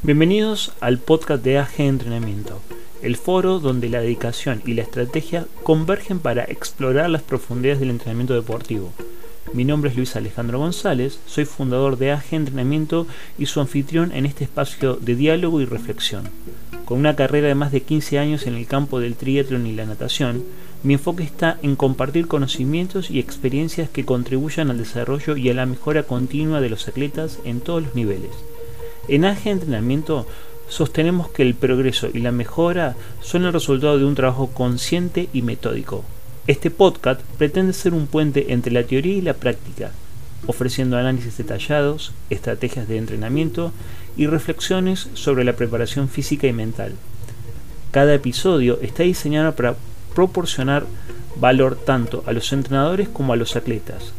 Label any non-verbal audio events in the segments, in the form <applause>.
Bienvenidos al podcast de AG Entrenamiento, el foro donde la dedicación y la estrategia convergen para explorar las profundidades del entrenamiento deportivo. Mi nombre es Luis Alejandro González, soy fundador de AG Entrenamiento y su anfitrión en este espacio de diálogo y reflexión. Con una carrera de más de 15 años en el campo del triatlón y la natación, mi enfoque está en compartir conocimientos y experiencias que contribuyan al desarrollo y a la mejora continua de los atletas en todos los niveles. En AG Entrenamiento sostenemos que el progreso y la mejora son el resultado de un trabajo consciente y metódico. Este podcast pretende ser un puente entre la teoría y la práctica, ofreciendo análisis detallados, estrategias de entrenamiento y reflexiones sobre la preparación física y mental. Cada episodio está diseñado para proporcionar valor tanto a los entrenadores como a los atletas,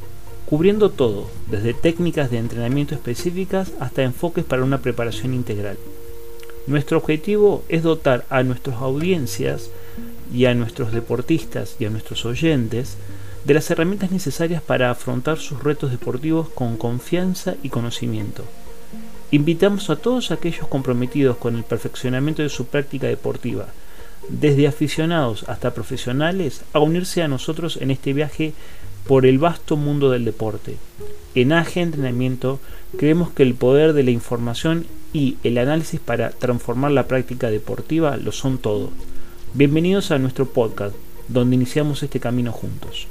cubriendo todo, desde técnicas de entrenamiento específicas hasta enfoques para una preparación integral. Nuestro objetivo es dotar a nuestras audiencias y a nuestros deportistas y a nuestros oyentes de las herramientas necesarias para afrontar sus retos deportivos con confianza y conocimiento. Invitamos a todos aquellos comprometidos con el perfeccionamiento de su práctica deportiva, desde aficionados hasta profesionales, a unirse a nosotros en este viaje por el vasto mundo del deporte. En AG Entrenamiento creemos que el poder de la información y el análisis para transformar la práctica deportiva lo son todo. Bienvenidos a nuestro podcast, donde iniciamos este camino juntos.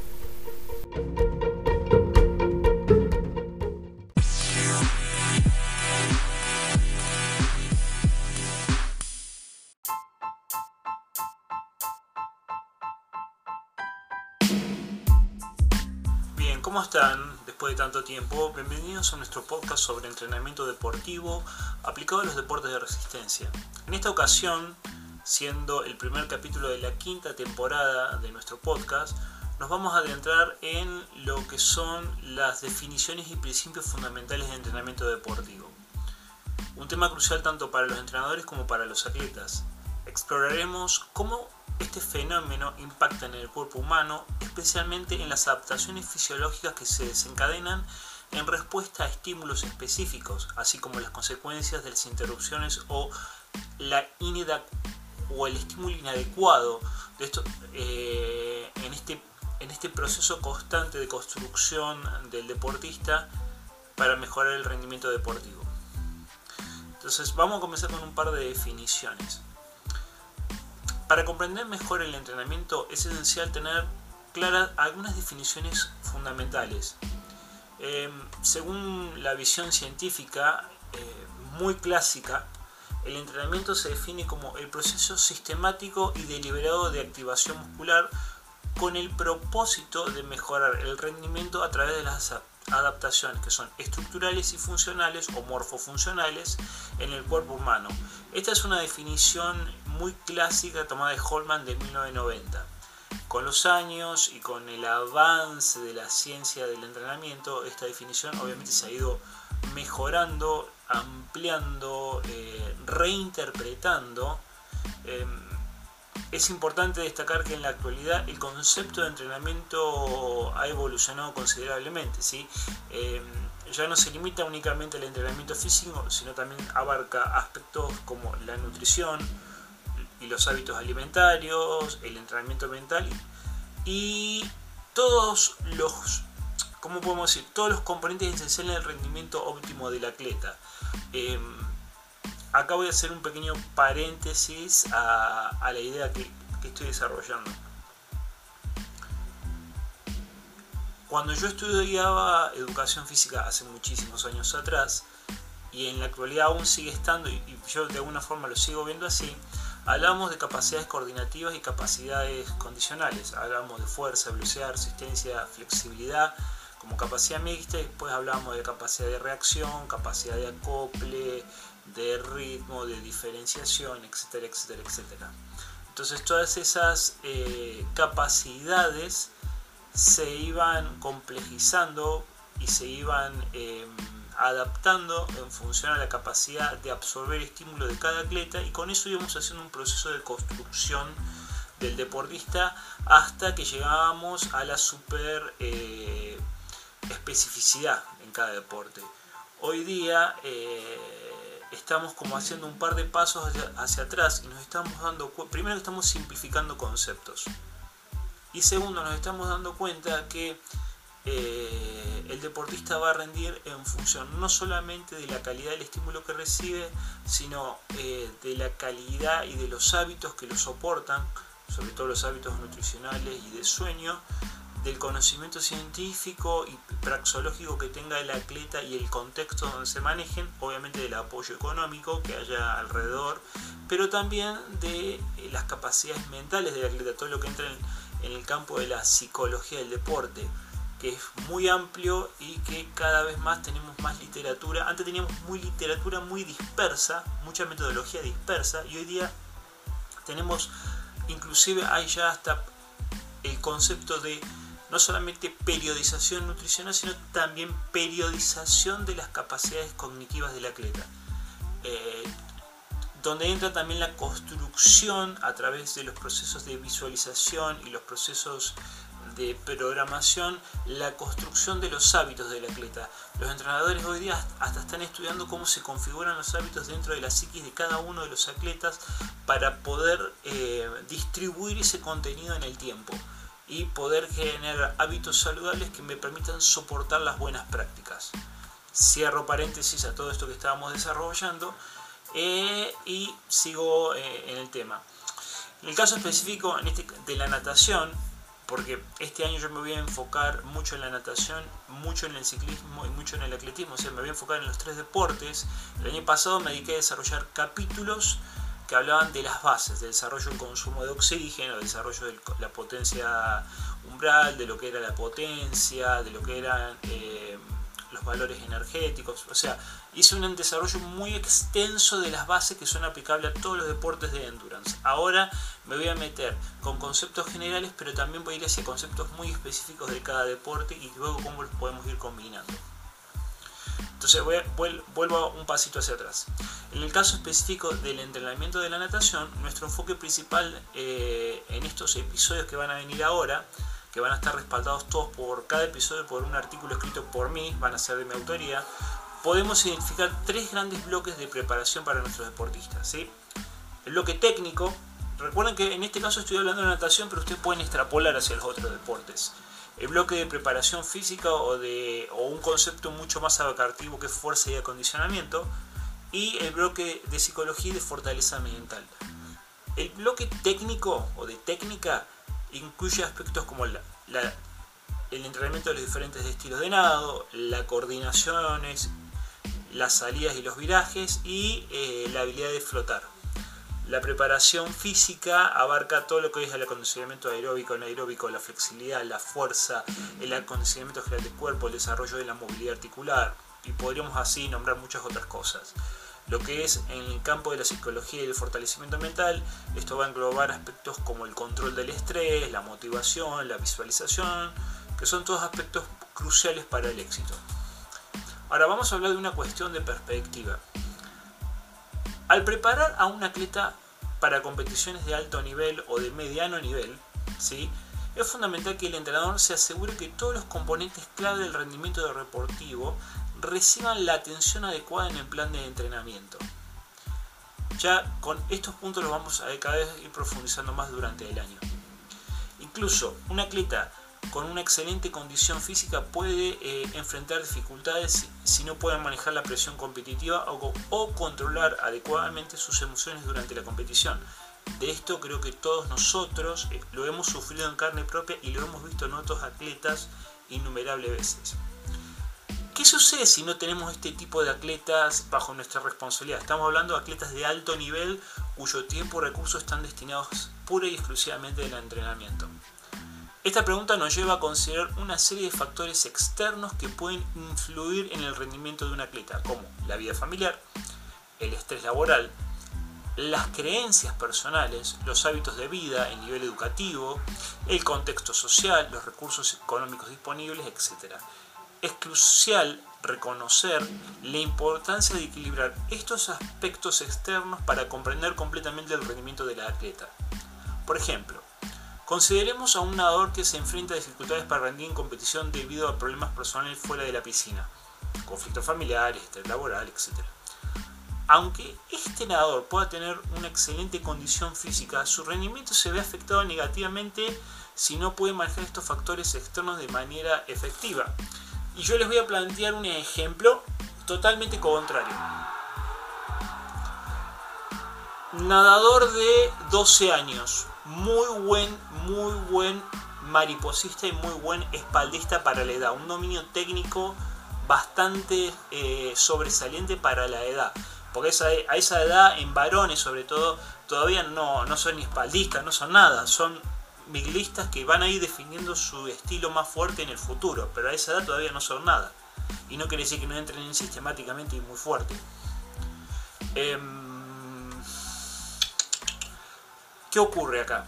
De tanto tiempo? Bienvenidos a nuestro podcast sobre entrenamiento deportivo aplicado a los deportes de resistencia. En esta ocasión, siendo el primer capítulo de la quinta temporada de nuestro podcast, nos vamos a adentrar en lo que son las definiciones y principios fundamentales de entrenamiento deportivo. Un tema crucial tanto para los entrenadores como para los atletas. Exploraremos cómo este fenómeno impacta en el cuerpo humano, especialmente en las adaptaciones fisiológicas que se desencadenan en respuesta a estímulos específicos, así como las consecuencias de las interrupciones o, la o el estímulo inadecuado de esto, eh, en, este, en este proceso constante de construcción del deportista para mejorar el rendimiento deportivo. Entonces vamos a comenzar con un par de definiciones. Para comprender mejor el entrenamiento es esencial tener claras algunas definiciones fundamentales. Em, según la visión científica eh, muy clásica, el entrenamiento se define como el proceso sistemático y deliberado de activación muscular con el propósito de mejorar el rendimiento a través de las adaptaciones que son estructurales y funcionales o morfofuncionales en el cuerpo humano. Esta es una definición muy clásica tomada de Holman de 1990. Con los años y con el avance de la ciencia del entrenamiento, esta definición obviamente se ha ido mejorando, ampliando, eh, reinterpretando. Em, es importante destacar que en la actualidad el concepto de entrenamiento ha evolucionado considerablemente. ¿sí? Em, ya no se limita únicamente al entrenamiento físico, sino también abarca aspectos como la nutrición, y los hábitos alimentarios, el entrenamiento mental y todos los, ¿cómo podemos decir? Todos los componentes esenciales del rendimiento óptimo del atleta. Em, acá voy a hacer un pequeño paréntesis a, la idea que, que estoy desarrollando. Cuando yo estudiaba educación física hace muchísimos años atrás, y en la actualidad aún sigue estando, y yo de alguna forma lo sigo viendo así, Hablamos de capacidades coordinativas y capacidades condicionales. Hablamos de fuerza, velocidad, resistencia, flexibilidad como capacidad mixta. Después hablamos de capacidad de reacción, capacidad de acople, de ritmo, de diferenciación, etcétera, etcétera, etcétera. Entonces todas esas eh, capacidades se iban complejizando y se iban... Em, adaptando en función a la capacidad de absorber estímulo de cada atleta y con eso íbamos haciendo un proceso de construcción del deportista hasta que llegábamos a la super eh, especificidad en cada deporte. Hoy día eh, estamos como haciendo un par de pasos hacia, atrás y nos estamos dando primero estamos simplificando conceptos. Y segundo nos estamos dando cuenta que eh, el deportista va a rendir en función no solamente de la calidad del estímulo que recibe, sino eh, de la calidad y de los hábitos que lo soportan, sobre todo los hábitos nutricionales y de sueño, del conocimiento científico y praxológico que tenga el atleta y el contexto donde se manejen, obviamente del apoyo económico que haya alrededor, pero también de eh, las capacidades mentales del atleta, todo lo que entra en el campo de la psicología del deporte que es muy amplio y que cada vez más tenemos más literatura. Antes teníamos muy literatura muy dispersa, mucha metodología dispersa y hoy día tenemos, inclusive hay ya hasta el concepto de no solamente periodización nutricional, sino también periodización de las capacidades cognitivas del atleta. Eh, donde entra también la construcción a través de los procesos de visualización y los procesos de programación la construcción de los hábitos del atleta. Los entrenadores hoy día hasta están estudiando cómo se configuran los hábitos dentro de la psiquis de cada uno de los atletas para poder eh, distribuir ese contenido en el tiempo y poder generar hábitos saludables que me permitan soportar las buenas prácticas. Cierro paréntesis a todo esto que estábamos desarrollando eh, y sigo eh, en el tema. En el caso específico este, de la natación, porque este año yo me voy a enfocar mucho en la natación, mucho en el ciclismo y mucho en el atletismo, o sea, me voy a enfocar en los tres deportes. El año pasado me dediqué a desarrollar capítulos que hablaban de las bases, del desarrollo del consumo de oxígeno, del desarrollo de la potencia umbral, de lo que era la potencia, de lo que eran eh, los valores energéticos, o sea, hice un desarrollo muy extenso de las bases que son aplicables a todos los deportes de endurance. Ahora me voy a meter con conceptos generales, pero también voy a ir hacia conceptos muy específicos de cada deporte y luego cómo los podemos ir combinando. Entonces voy vuelvo un pasito hacia atrás. En el caso específico del entrenamiento de la natación, nuestro enfoque principal eh, en estos episodios que van a venir ahora, que van a estar respaldados todos por cada episodio por un artículo escrito por mí, van a ser de mi autoría, podemos identificar tres grandes bloques de preparación para nuestros deportistas. ¿sí? El bloque técnico, recuerden que en este caso estoy hablando de natación, pero ustedes pueden extrapolar hacia los otros deportes. El bloque de preparación física o, de, o un concepto mucho más abarcativo que es fuerza y acondicionamiento. Y el bloque de psicología y de fortaleza mental. El bloque técnico o de técnica incluye aspectos como la, el entrenamiento de los diferentes estilos de nado, la coordinación, las salidas y los virajes y eh, la habilidad de flotar. La preparación física abarca todo lo que es el acondicionamiento aeróbico, anaeróbico, la flexibilidad, la fuerza, el acondicionamiento general del cuerpo, el desarrollo de la movilidad articular y podríamos así nombrar muchas otras cosas. Lo que es en el campo de la psicología y el fortalecimiento mental, esto va a englobar aspectos como el control del estrés, la motivación, la visualización, que son todos aspectos cruciales para el éxito. Ahora vamos a hablar de una cuestión de perspectiva. Al preparar a un atleta para competiciones de alto nivel o de mediano nivel, ¿sí? es fundamental que el entrenador se asegure que todos los componentes clave del rendimiento deportivo reciban la atención adecuada en el plan de entrenamiento. Ya con estos puntos los vamos a cada vez ir profundizando más durante el año. Incluso un atleta con una excelente condición física puede eh, enfrentar dificultades si, no puede manejar la presión competitiva o, controlar adecuadamente sus emociones durante la competición. De esto creo que todos nosotros eh, lo hemos sufrido en carne propia y lo hemos visto en otros atletas innumerables veces. ¿Qué sucede si no tenemos este tipo de atletas bajo nuestra responsabilidad? Estamos hablando de atletas de alto nivel cuyo tiempo y recursos están destinados pura y exclusivamente al entrenamiento. Esta pregunta nos lleva a considerar una serie de factores externos que pueden influir en el rendimiento de un atleta, como la vida familiar, el estrés laboral, las creencias personales, los hábitos de vida, el nivel educativo, el contexto social, los recursos económicos disponibles, etc. Es crucial reconocer la importancia de equilibrar estos aspectos externos para comprender completamente el rendimiento del atleta. Por ejemplo, Consideremos a un nadador que se enfrenta a dificultades para rendir en competición debido a problemas personales fuera de la piscina, conflictos familiares, laboral, etc. aunque este nadador pueda tener una excelente condición física, su rendimiento se ve afectado negativamente si no puede manejar estos factores externos de manera efectiva. Y yo les voy a plantear un ejemplo totalmente contrario. Nadador de 12 años, muy buen, muy buen mariposista y muy buen espaldista para la edad, un dominio técnico bastante eh, sobresaliente para la edad. Porque a esa edad, en varones sobre todo, todavía no, no son ni espaldistas, no son nada, son miglistas que van a ir definiendo su estilo más fuerte en el futuro, pero a esa edad todavía no son nada. Y no quiere decir que no entren sistemáticamente y muy fuerte. Em, ¿Qué ocurre acá?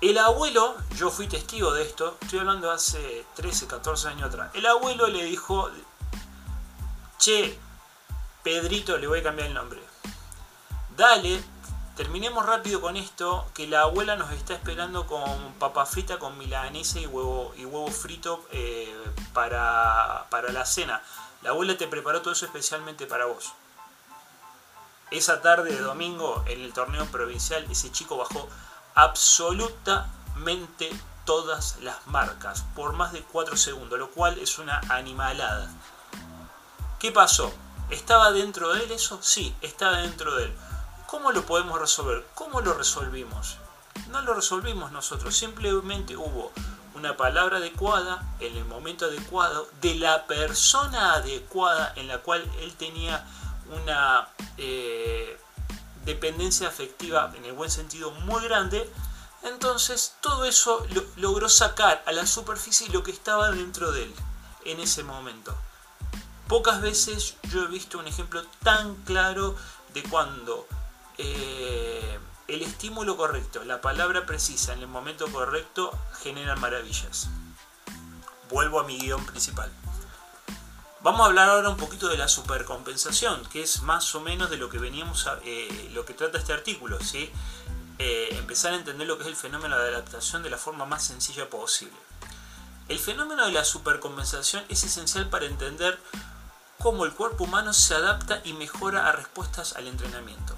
El abuelo, yo fui testigo de esto, estoy hablando hace 13, 14 años atrás. El abuelo le dijo, che, Pedrito, le voy a cambiar el nombre. Dale, terminemos rápido con esto, que la abuela nos está esperando con papa frita, con milanesa y huevo, y huevo frito eh, para, para la cena. La abuela te preparó todo eso especialmente para vos. Esa tarde de domingo en el torneo provincial, ese chico bajó absolutamente todas las marcas por más de 4 segundos, lo cual es una animalada. ¿Qué pasó? ¿Estaba dentro de él eso? Sí, estaba dentro de él. ¿Cómo lo podemos resolver? ¿Cómo lo resolvimos? No lo resolvimos nosotros, simplemente hubo una palabra adecuada en el momento adecuado de la persona adecuada en la cual él tenía una eh, dependencia afectiva en el buen sentido muy grande, entonces todo eso logró sacar a la superficie lo que estaba dentro de él en ese momento. Pocas veces yo he visto un ejemplo tan claro de cuando eh, el estímulo correcto, la palabra precisa en el momento correcto generan maravillas. Vuelvo a mi guion principal. Vamos a hablar ahora un poquito de la supercompensación, que es más o menos de lo que veníamos a, eh, lo que trata este artículo, ¿sí? Eh, empezar a entender lo que es el fenómeno de adaptación de la forma más sencilla posible. El fenómeno de la supercompensación es esencial para entender cómo el cuerpo humano se adapta y mejora a respuestas al entrenamiento.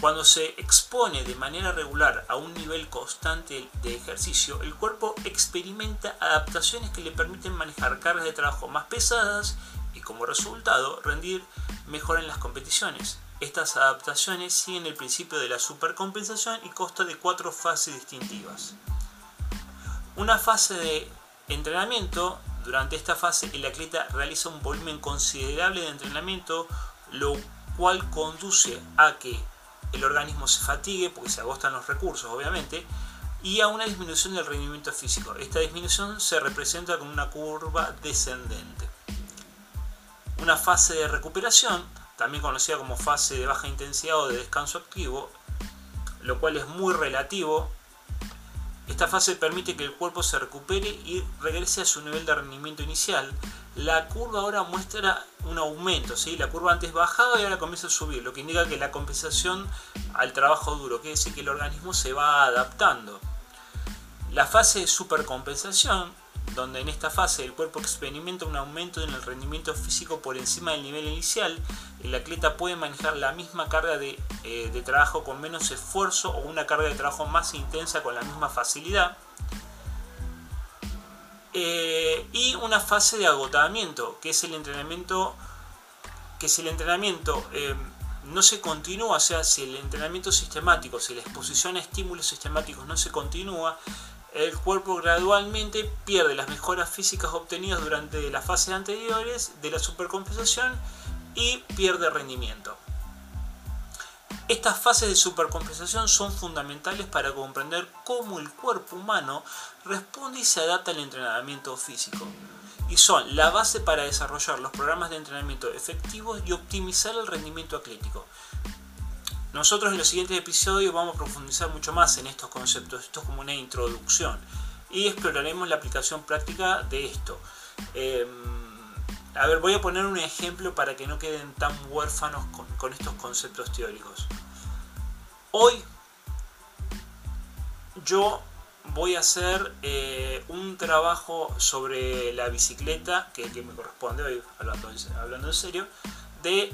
Cuando se expone de manera regular a un nivel constante de ejercicio, el cuerpo experimenta adaptaciones que le permiten manejar cargas de trabajo más pesadas y como resultado rendir mejor en las competiciones. Estas adaptaciones siguen el principio de la supercompensación y consta de cuatro fases distintivas. Una fase de entrenamiento. Durante esta fase el atleta realiza un volumen considerable de entrenamiento, lo cual conduce a que el organismo se fatigue porque se agostan los recursos, obviamente, y a una disminución del rendimiento físico. Esta disminución se representa con una curva descendente. Una fase de recuperación, también conocida como fase de baja intensidad o de descanso activo, lo cual es muy relativo. Esta fase permite que el cuerpo se recupere y regrese a su nivel de rendimiento inicial, la curva ahora muestra un aumento, ¿sí? la curva antes bajaba y ahora comienza a subir, lo que indica que la compensación al trabajo duro, quiere decir que el organismo se va adaptando. La fase de supercompensación, donde en esta fase el cuerpo experimenta un aumento en el rendimiento físico por encima del nivel inicial, el atleta puede manejar la misma carga de, eh, de trabajo con menos esfuerzo o una carga de trabajo más intensa con la misma facilidad. Eh, y una fase de agotamiento, que es el entrenamiento, que si el entrenamiento eh, no se continúa, o sea, si el entrenamiento sistemático, si la exposición a estímulos sistemáticos no se continúa, el cuerpo gradualmente pierde las mejoras físicas obtenidas durante las fases anteriores de la supercompensación y pierde rendimiento. Estas fases de supercompensación son fundamentales para comprender cómo el cuerpo humano responde y se adapta al entrenamiento físico. Y son la base para desarrollar los programas de entrenamiento efectivos y optimizar el rendimiento atlético. Nosotros en los siguientes episodios vamos a profundizar mucho más en estos conceptos. Esto es como una introducción. Y exploraremos la aplicación práctica de esto. Em, a ver, voy a poner un ejemplo para que no queden tan huérfanos con estos conceptos teóricos. Hoy yo voy a hacer eh, un trabajo sobre la bicicleta, que, me corresponde hoy, hablando, hablando en serio, de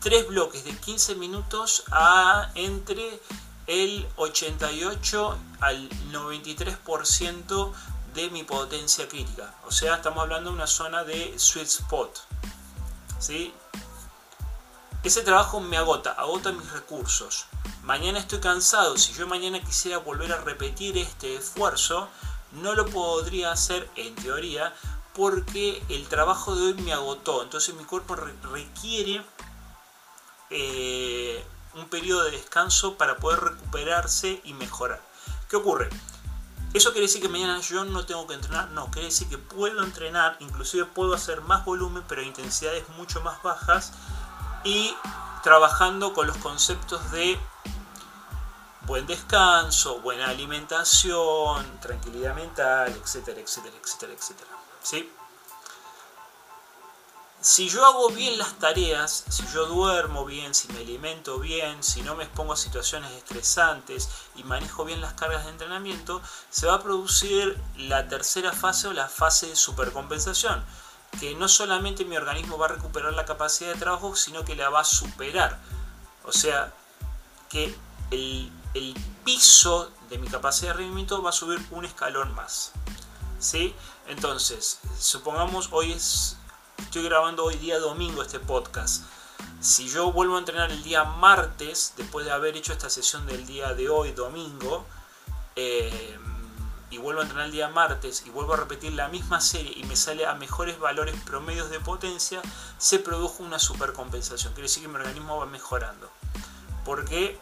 tres bloques de 15 minutos a entre el 88 al 93% de mi potencia crítica. O sea, estamos hablando de una zona de sweet spot. ¿Sí? Ese trabajo me agota, agota mis recursos. Mañana estoy cansado. Si yo mañana quisiera volver a repetir este esfuerzo, no lo podría hacer en teoría porque el trabajo de hoy me agotó. Entonces mi cuerpo requiere eh, un periodo de descanso para poder recuperarse y mejorar. ¿Qué ocurre? ¿Eso quiere decir que mañana yo no tengo que entrenar? No, quiere decir que puedo entrenar, inclusive puedo hacer más volumen, pero intensidades mucho más bajas y trabajando con los conceptos de buen descanso, buena alimentación, tranquilidad mental, etcétera, etcétera, etcétera, etcétera. ¿Sí? Si yo hago bien las tareas, si yo duermo bien, si me alimento bien, si no me expongo a situaciones estresantes y manejo bien las cargas de entrenamiento, se va a producir la tercera fase o la fase de supercompensación, que no solamente mi organismo va a recuperar la capacidad de trabajo, sino que la va a superar. O sea, que el, piso de mi capacidad de rendimiento va a subir un escalón más. ¿Sí? Entonces, supongamos hoy es Estoy grabando hoy día domingo este podcast. Si yo vuelvo a entrenar el día martes, después de haber hecho esta sesión del día de hoy, domingo, eh, y vuelvo a entrenar el día martes y vuelvo a repetir la misma serie y me sale a mejores valores promedios de potencia, se produjo una supercompensación. Quiere decir que mi organismo va mejorando. Porque,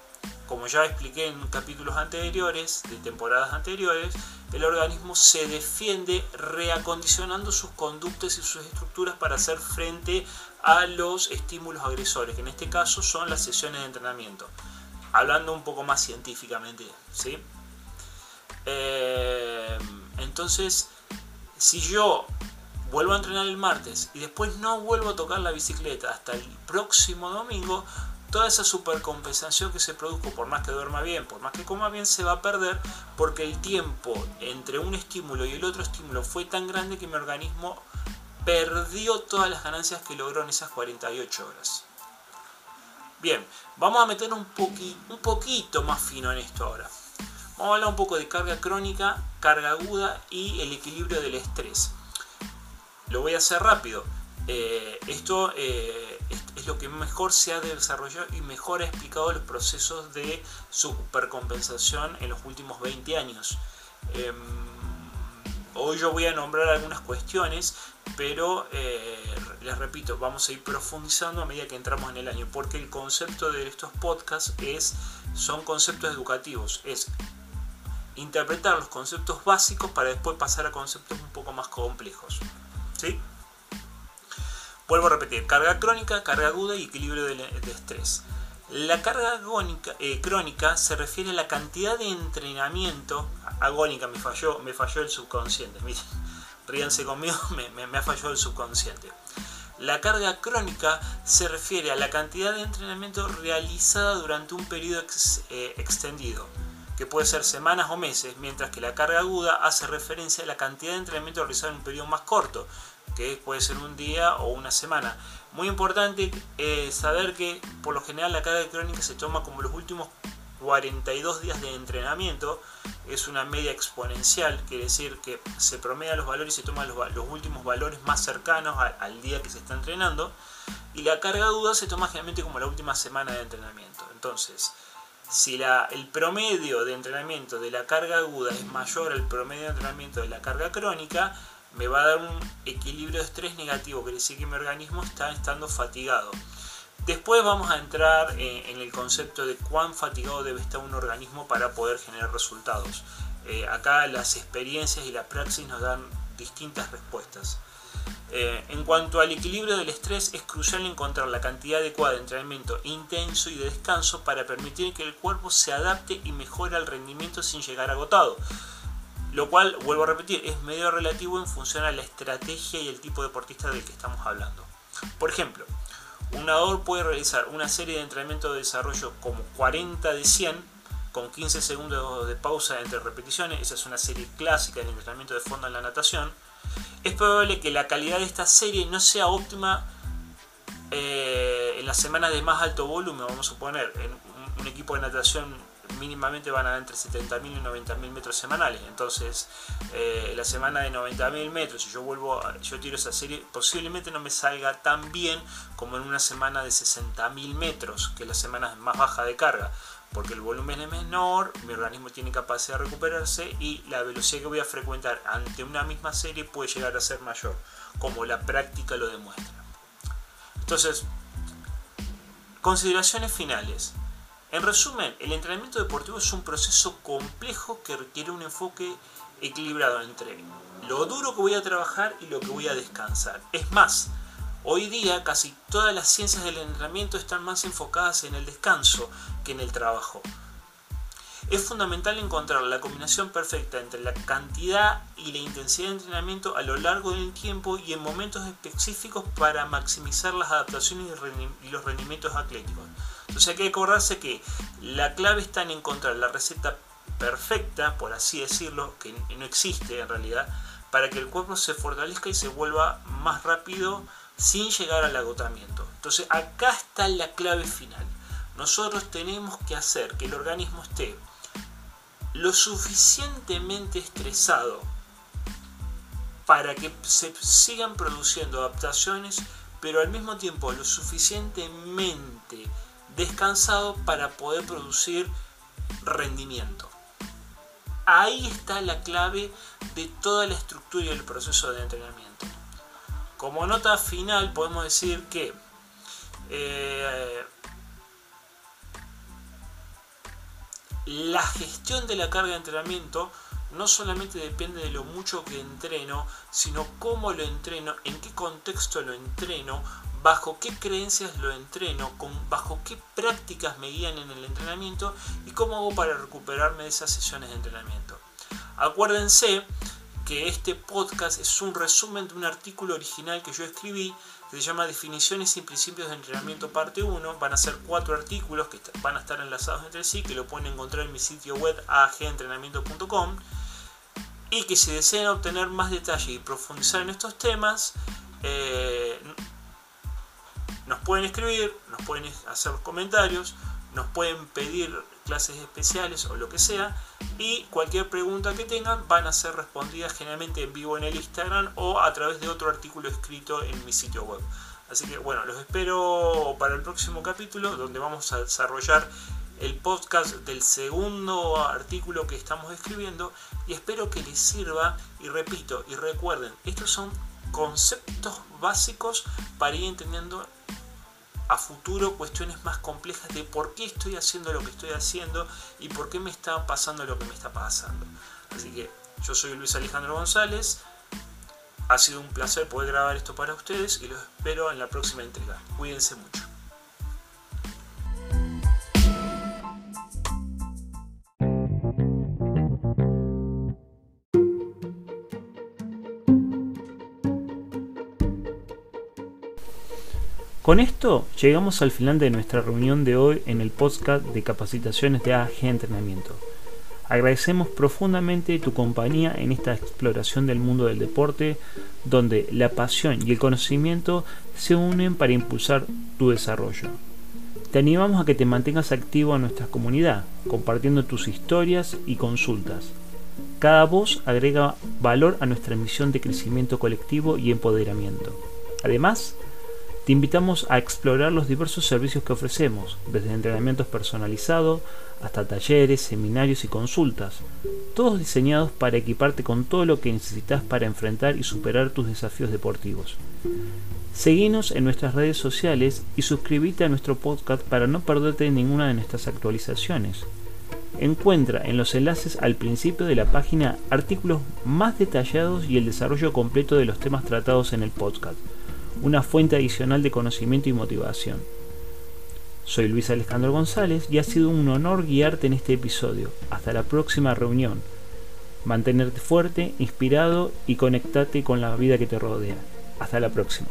como ya expliqué en capítulos anteriores, de temporadas anteriores, el organismo se defiende reacondicionando sus conductas y sus estructuras para hacer frente a los estímulos agresores, que en este caso son las sesiones de entrenamiento. Hablando un poco más científicamente, ¿sí? Eh, entonces, si yo vuelvo a entrenar el martes y después no vuelvo a tocar la bicicleta hasta el próximo domingo, toda esa supercompensación que se produjo, por más que duerma bien, por más que coma bien, se va a perder porque el tiempo entre un estímulo y el otro estímulo fue tan grande que mi organismo perdió todas las ganancias que logró en esas 48 horas. Bien, vamos a meter un, un poquito más fino en esto ahora. Vamos a hablar un poco de carga crónica, carga aguda y el equilibrio del estrés. Lo voy a hacer rápido. Eh, esto eh, es, lo que mejor se ha desarrollado y mejor ha explicado los procesos de supercompensación en los últimos 20 años. Em, hoy yo voy a nombrar algunas cuestiones, pero eh, les repito, vamos a ir profundizando a medida que entramos en el año, porque el concepto de estos podcasts es, son conceptos educativos, es interpretar los conceptos básicos para después pasar a conceptos un poco más complejos. ¿Sí? Vuelvo a repetir, carga crónica, carga aguda y equilibrio de, estrés. La carga agónica, eh, crónica se refiere a la cantidad de entrenamiento. Agónica me falló, me falló el subconsciente. <laughs> Miren, ríanse conmigo, <laughs> me, me, ha fallado el subconsciente. La carga crónica se refiere a la cantidad de entrenamiento realizada durante un periodo eh, extendido, que puede ser semanas o meses, mientras que la carga aguda hace referencia a la cantidad de entrenamiento realizado en un periodo más corto, que puede ser un día o una semana. Muy importante eh, saber que por lo general la carga crónica se toma como los últimos 42 días de entrenamiento, es una media exponencial, quiere decir que se promedia los valores y se toman los, últimos valores más cercanos al, día que se está entrenando, y la carga duda se toma generalmente como la última semana de entrenamiento. Entonces, si la, el promedio de entrenamiento de la carga aguda es mayor al promedio de entrenamiento de la carga crónica, me va a dar un equilibrio de estrés negativo, quiere decir que mi organismo está estando fatigado. Después vamos a entrar eh, en el concepto de cuán fatigado debe estar un organismo para poder generar resultados. Eh, acá las experiencias y la praxis nos dan distintas respuestas. Eh, en cuanto al equilibrio del estrés, es crucial encontrar la cantidad adecuada de entrenamiento intenso y de descanso para permitir que el cuerpo se adapte y mejore el rendimiento sin llegar agotado. Lo cual, vuelvo a repetir, es medio relativo en función a la estrategia y el tipo de deportista del que estamos hablando. Por ejemplo, un nadador puede realizar una serie de entrenamientos de desarrollo como 40 de 100 con 15 segundos de pausa entre repeticiones, esa es una serie clásica del entrenamiento de fondo en la natación, es probable que la calidad de esta serie no sea óptima eh, en las semanas de más alto volumen, vamos a poner, en un, equipo de natación mínimamente van a dar entre 70.000 y 90.000 metros semanales. Entonces, eh, la semana de 90.000 metros, si yo vuelvo, yo tiro esa serie, posiblemente no me salga tan bien como en una semana de 60.000 metros, que es la semana más baja de carga porque el volumen es menor, mi organismo tiene capacidad de recuperarse y la velocidad que voy a frecuentar ante una misma serie puede llegar a ser mayor, como la práctica lo demuestra. Entonces, consideraciones finales. En resumen, el entrenamiento deportivo es un proceso complejo que requiere un enfoque equilibrado entre lo duro que voy a trabajar y lo que voy a descansar. Es más, Hoy día casi todas las ciencias del entrenamiento están más enfocadas en el descanso que en el trabajo. Es fundamental encontrar la combinación perfecta entre la cantidad y la intensidad de entrenamiento a lo largo del tiempo y en momentos específicos para maximizar las adaptaciones y los rendimientos atléticos. Entonces hay que acordarse que la clave está en encontrar la receta perfecta, por así decirlo, que no existe en realidad, para que el cuerpo se fortalezca y se vuelva más rápido sin llegar al agotamiento. Entonces acá está la clave final. Nosotros tenemos que hacer que el organismo esté lo suficientemente estresado para que se sigan produciendo adaptaciones, pero al mismo tiempo lo suficientemente descansado para poder producir rendimiento. Ahí está la clave de toda la estructura y el proceso de entrenamiento. Como nota final podemos decir que eh, la gestión de la carga de entrenamiento no solamente depende de lo mucho que entreno, sino cómo lo entreno, en qué contexto lo entreno, bajo qué creencias lo entreno, bajo qué prácticas me guían en el entrenamiento y cómo hago para recuperarme de esas sesiones de entrenamiento. Acuérdense que este podcast es un resumen de un artículo original que yo escribí que se llama Definiciones y Principios de Entrenamiento parte 1. Van a ser cuatro artículos que van a estar enlazados entre sí, que lo pueden encontrar en mi sitio web agentrenamiento.com y que si desean obtener más detalle y profundizar en estos temas, eh, pueden escribir, nos pueden hacer comentarios, nos pueden pedir clases especiales o lo que sea y cualquier pregunta que tengan van a ser respondidas generalmente en vivo en el Instagram o a través de otro artículo escrito en mi sitio web. Así que bueno, los espero para el próximo capítulo donde vamos a desarrollar el podcast del segundo artículo que estamos escribiendo y espero que les sirva y repito y recuerden, estos son conceptos básicos para ir entendiendo a futuro cuestiones más complejas de por qué estoy haciendo lo que estoy haciendo y por qué me está pasando lo que me está pasando. Así que yo soy Luis Alejandro González. Ha sido un placer poder grabar esto para ustedes y los espero en la próxima entrega. Cuídense mucho. Con esto llegamos al final de nuestra reunión de hoy en el podcast de capacitaciones de AG Entrenamiento. Agradecemos profundamente tu compañía en esta exploración del mundo del deporte, donde la pasión y el conocimiento se unen para impulsar tu desarrollo. Te animamos a que te mantengas activo en nuestra comunidad, compartiendo tus historias y consultas. Cada voz agrega valor a nuestra misión de crecimiento colectivo y empoderamiento. Además, te invitamos a explorar los diversos servicios que ofrecemos, desde entrenamientos personalizados hasta talleres, seminarios y consultas, todos diseñados para equiparte con todo lo que necesitas para enfrentar y superar tus desafíos deportivos. Seguinos en nuestras redes sociales y suscríbete a nuestro podcast para no perderte ninguna de nuestras actualizaciones. Encuentra en los enlaces al principio de la página artículos más detallados y el desarrollo completo de los temas tratados en el podcast una fuente adicional de conocimiento y motivación. Soy Luis Alejandro González y ha sido un honor guiarte en este episodio. Hasta la próxima reunión. Mantenerte fuerte, inspirado y conectate con la vida que te rodea. Hasta la próxima.